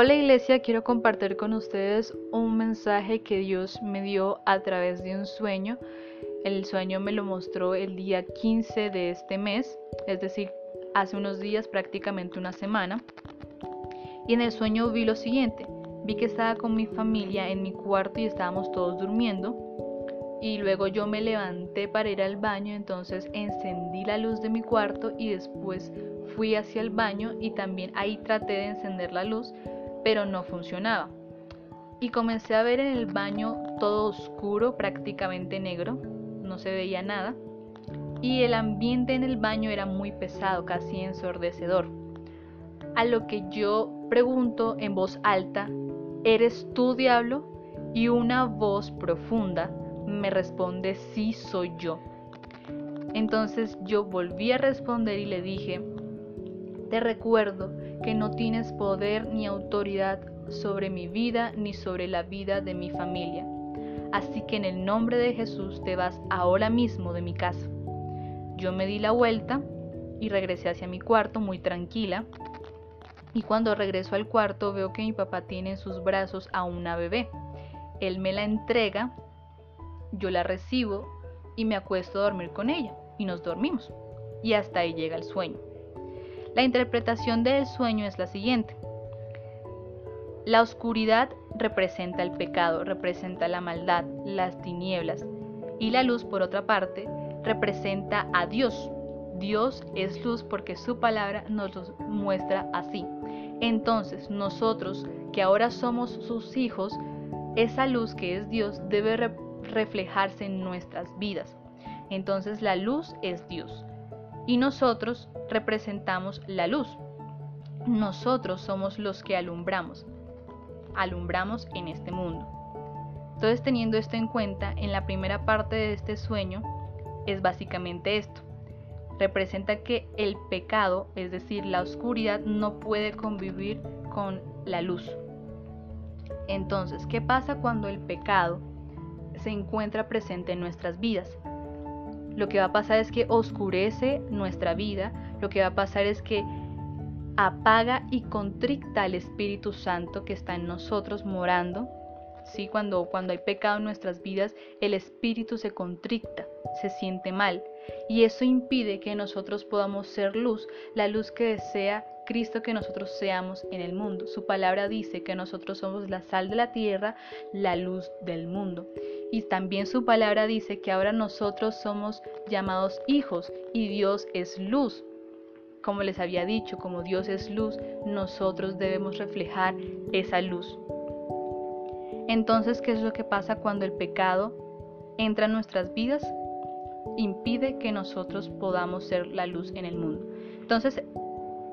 Hola iglesia, quiero compartir con ustedes un mensaje que Dios me dio a través de un sueño. El sueño me lo mostró el día 15 de este mes, es decir, hace unos días, prácticamente una semana. Y en el sueño vi lo siguiente, vi que estaba con mi familia en mi cuarto y estábamos todos durmiendo. Y luego yo me levanté para ir al baño, entonces encendí la luz de mi cuarto y después fui hacia el baño y también ahí traté de encender la luz, pero no funcionaba. Y comencé a ver en el baño todo oscuro, prácticamente negro, no se veía nada, y el ambiente en el baño era muy pesado, casi ensordecedor. A lo que yo pregunto en voz alta, ¿eres tú diablo? Y una voz profunda me responde, sí soy yo. Entonces yo volví a responder y le dije, te recuerdo que no tienes poder ni autoridad sobre mi vida ni sobre la vida de mi familia. Así que en el nombre de Jesús te vas ahora mismo de mi casa. Yo me di la vuelta y regresé hacia mi cuarto muy tranquila. Y cuando regreso al cuarto veo que mi papá tiene en sus brazos a una bebé. Él me la entrega, yo la recibo y me acuesto a dormir con ella. Y nos dormimos. Y hasta ahí llega el sueño. La interpretación del sueño es la siguiente. La oscuridad representa el pecado, representa la maldad, las tinieblas. Y la luz, por otra parte, representa a Dios. Dios es luz porque su palabra nos lo muestra así. Entonces, nosotros, que ahora somos sus hijos, esa luz que es Dios debe reflejarse en nuestras vidas. Entonces, la luz es Dios y nosotros representamos la luz. Nosotros somos los que alumbramos. Alumbramos en este mundo. Entonces teniendo esto en cuenta, en la primera parte de este sueño es básicamente esto. Representa que el pecado, es decir, la oscuridad, no puede convivir con la luz. Entonces, ¿qué pasa cuando el pecado se encuentra presente en nuestras vidas? Lo que va a pasar es que oscurece nuestra vida, lo que va a pasar es que apaga y contricta al Espíritu Santo que está en nosotros morando. ¿sí? Cuando, cuando hay pecado en nuestras vidas, el Espíritu se contricta, se siente mal. Y eso impide que nosotros podamos ser luz, la luz que desea Cristo que nosotros seamos en el mundo. Su palabra dice que nosotros somos la sal de la tierra, la luz del mundo. Y también su palabra dice que ahora nosotros somos llamados hijos y Dios es luz. Como les había dicho, como Dios es luz, nosotros debemos reflejar esa luz. Entonces, ¿qué es lo que pasa cuando el pecado entra en nuestras vidas? Impide que nosotros podamos ser la luz en el mundo. Entonces,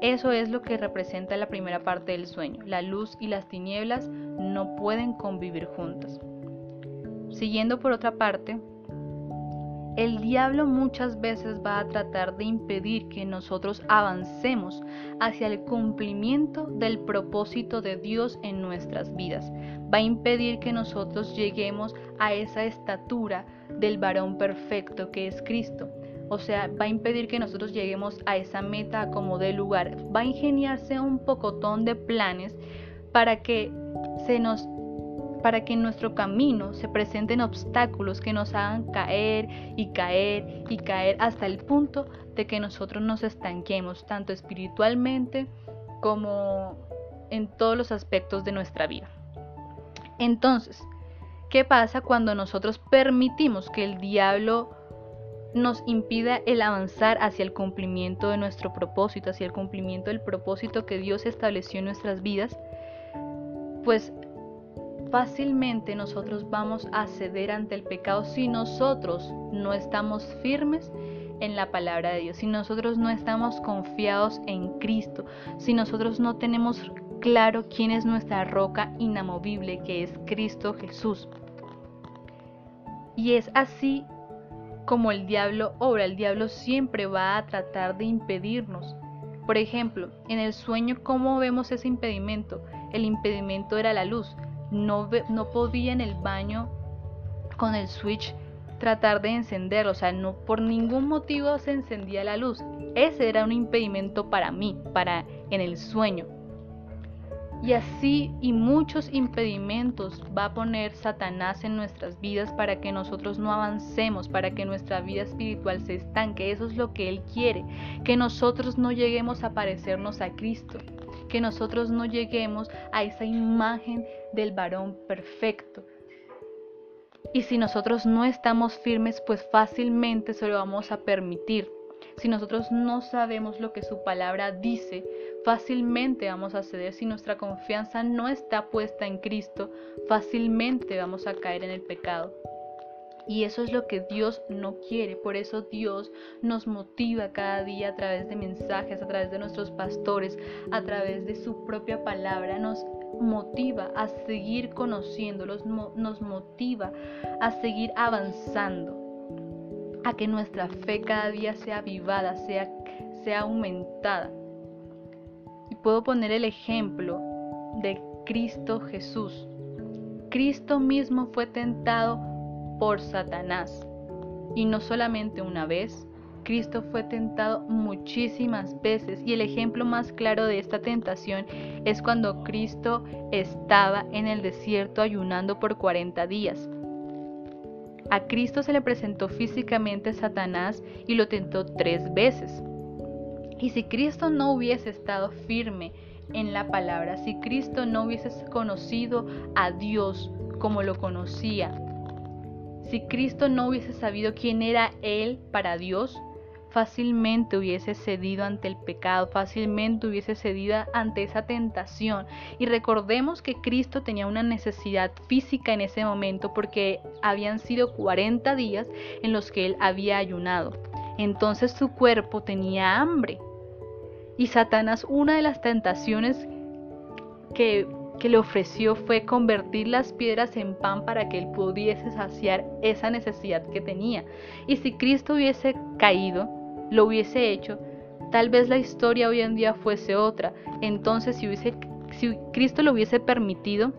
eso es lo que representa la primera parte del sueño. La luz y las tinieblas no pueden convivir juntas. Siguiendo por otra parte, el diablo muchas veces va a tratar de impedir que nosotros avancemos hacia el cumplimiento del propósito de Dios en nuestras vidas. Va a impedir que nosotros lleguemos a esa estatura del varón perfecto que es Cristo. O sea, va a impedir que nosotros lleguemos a esa meta como de lugar. Va a ingeniarse un pocotón de planes para que se nos para que en nuestro camino se presenten obstáculos que nos hagan caer y caer y caer hasta el punto de que nosotros nos estanquemos tanto espiritualmente como en todos los aspectos de nuestra vida. Entonces, ¿qué pasa cuando nosotros permitimos que el diablo nos impida el avanzar hacia el cumplimiento de nuestro propósito, hacia el cumplimiento del propósito que Dios estableció en nuestras vidas, pues fácilmente nosotros vamos a ceder ante el pecado si nosotros no estamos firmes en la palabra de Dios, si nosotros no estamos confiados en Cristo, si nosotros no tenemos claro quién es nuestra roca inamovible, que es Cristo Jesús. Y es así como el diablo obra, el diablo siempre va a tratar de impedirnos. Por ejemplo, en el sueño, ¿cómo vemos ese impedimento? El impedimento era la luz. No, no podía en el baño con el switch tratar de encenderlo, o sea, no por ningún motivo se encendía la luz. Ese era un impedimento para mí, para en el sueño. Y así y muchos impedimentos va a poner Satanás en nuestras vidas para que nosotros no avancemos, para que nuestra vida espiritual se estanque. Eso es lo que Él quiere, que nosotros no lleguemos a parecernos a Cristo, que nosotros no lleguemos a esa imagen del varón perfecto. Y si nosotros no estamos firmes, pues fácilmente se lo vamos a permitir. Si nosotros no sabemos lo que su palabra dice, fácilmente vamos a ceder. Si nuestra confianza no está puesta en Cristo, fácilmente vamos a caer en el pecado. Y eso es lo que Dios no quiere. Por eso Dios nos motiva cada día a través de mensajes, a través de nuestros pastores, a través de su propia palabra. Nos motiva a seguir conociéndolos, nos motiva a seguir avanzando a que nuestra fe cada día sea avivada, sea, sea aumentada. Puedo poner el ejemplo de Cristo Jesús. Cristo mismo fue tentado por Satanás. Y no solamente una vez, Cristo fue tentado muchísimas veces y el ejemplo más claro de esta tentación es cuando Cristo estaba en el desierto ayunando por 40 días. A Cristo se le presentó físicamente Satanás y lo tentó tres veces. Y si Cristo no hubiese estado firme en la palabra, si Cristo no hubiese conocido a Dios como lo conocía, si Cristo no hubiese sabido quién era Él para Dios, fácilmente hubiese cedido ante el pecado, fácilmente hubiese cedido ante esa tentación. Y recordemos que Cristo tenía una necesidad física en ese momento porque habían sido 40 días en los que él había ayunado. Entonces su cuerpo tenía hambre. Y Satanás, una de las tentaciones que, que le ofreció fue convertir las piedras en pan para que él pudiese saciar esa necesidad que tenía. Y si Cristo hubiese caído, lo hubiese hecho, tal vez la historia hoy en día fuese otra. Entonces, si, hubiese, si Cristo lo hubiese permitido,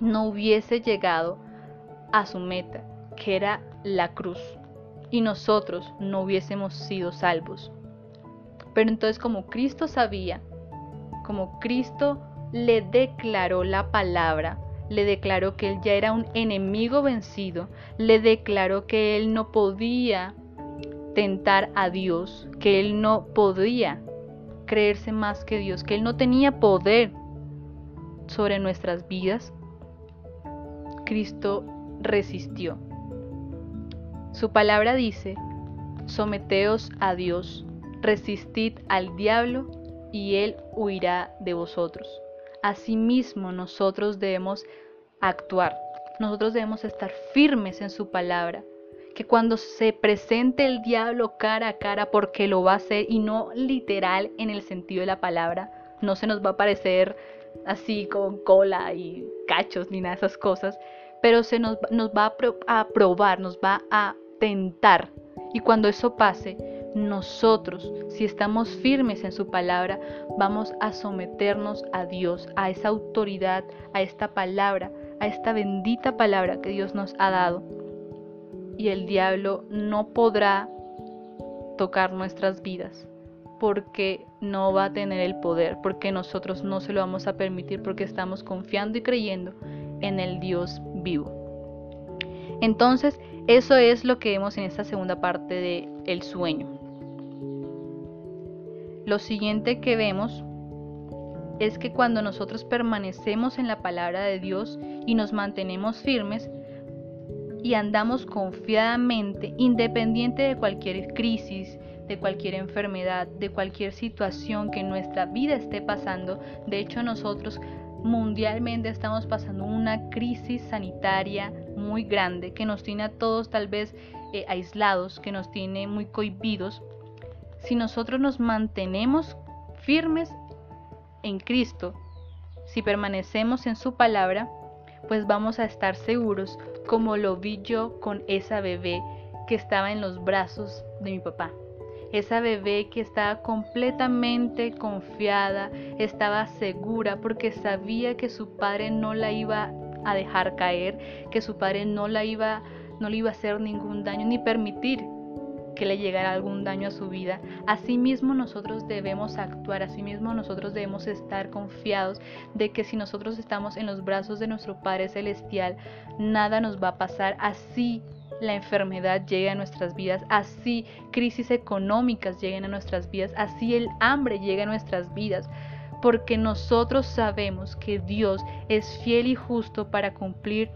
no hubiese llegado a su meta, que era la cruz, y nosotros no hubiésemos sido salvos. Pero entonces como Cristo sabía, como Cristo le declaró la palabra, le declaró que él ya era un enemigo vencido, le declaró que él no podía tentar a Dios, que él no podía creerse más que Dios, que él no tenía poder sobre nuestras vidas, Cristo resistió. Su palabra dice, someteos a Dios, resistid al diablo y él huirá de vosotros. Asimismo nosotros debemos actuar, nosotros debemos estar firmes en su palabra, que cuando se presente el diablo cara a cara, porque lo va a hacer y no literal en el sentido de la palabra, no se nos va a parecer así con cola y cachos ni nada de esas cosas, pero se nos, nos va a, a probar, nos va a tentar. Y cuando eso pase, nosotros, si estamos firmes en su palabra, vamos a someternos a Dios, a esa autoridad, a esta palabra, a esta bendita palabra que Dios nos ha dado y el diablo no podrá tocar nuestras vidas porque no va a tener el poder, porque nosotros no se lo vamos a permitir, porque estamos confiando y creyendo en el Dios vivo. Entonces, eso es lo que vemos en esta segunda parte del el sueño. Lo siguiente que vemos es que cuando nosotros permanecemos en la palabra de Dios y nos mantenemos firmes, y andamos confiadamente, independiente de cualquier crisis, de cualquier enfermedad, de cualquier situación que nuestra vida esté pasando. De hecho, nosotros mundialmente estamos pasando una crisis sanitaria muy grande que nos tiene a todos tal vez eh, aislados, que nos tiene muy cohibidos. Si nosotros nos mantenemos firmes en Cristo, si permanecemos en su palabra, pues vamos a estar seguros como lo vi yo con esa bebé que estaba en los brazos de mi papá. Esa bebé que estaba completamente confiada, estaba segura porque sabía que su padre no la iba a dejar caer, que su padre no la iba no le iba a hacer ningún daño ni permitir que le llegara algún daño a su vida. Asimismo nosotros debemos actuar, asimismo nosotros debemos estar confiados de que si nosotros estamos en los brazos de nuestro Padre Celestial, nada nos va a pasar así la enfermedad llegue a nuestras vidas, así crisis económicas lleguen a nuestras vidas, así el hambre llegue a nuestras vidas, porque nosotros sabemos que Dios es fiel y justo para cumplir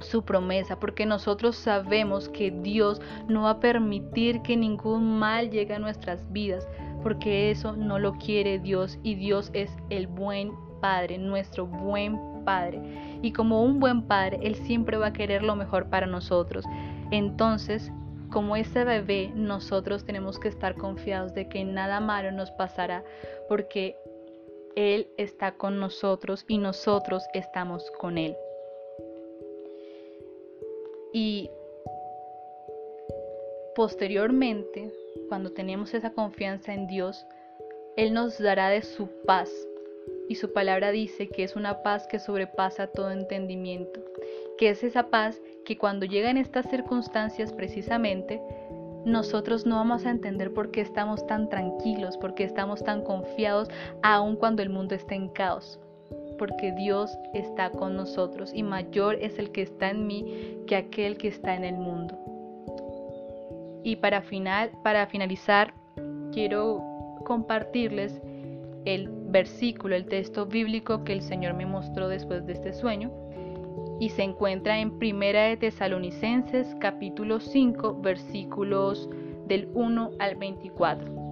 su promesa, porque nosotros sabemos que Dios no va a permitir que ningún mal llegue a nuestras vidas, porque eso no lo quiere Dios y Dios es el buen Padre, nuestro buen Padre. Y como un buen Padre, Él siempre va a querer lo mejor para nosotros. Entonces, como ese bebé, nosotros tenemos que estar confiados de que nada malo nos pasará, porque Él está con nosotros y nosotros estamos con Él. Y posteriormente, cuando tenemos esa confianza en Dios, Él nos dará de su paz. Y su palabra dice que es una paz que sobrepasa todo entendimiento, que es esa paz que cuando llegan estas circunstancias precisamente, nosotros no vamos a entender por qué estamos tan tranquilos, por qué estamos tan confiados, aun cuando el mundo esté en caos porque Dios está con nosotros y mayor es el que está en mí que aquel que está en el mundo. Y para, final, para finalizar, quiero compartirles el versículo, el texto bíblico que el Señor me mostró después de este sueño y se encuentra en Primera de Tesalonicenses capítulo 5 versículos del 1 al 24.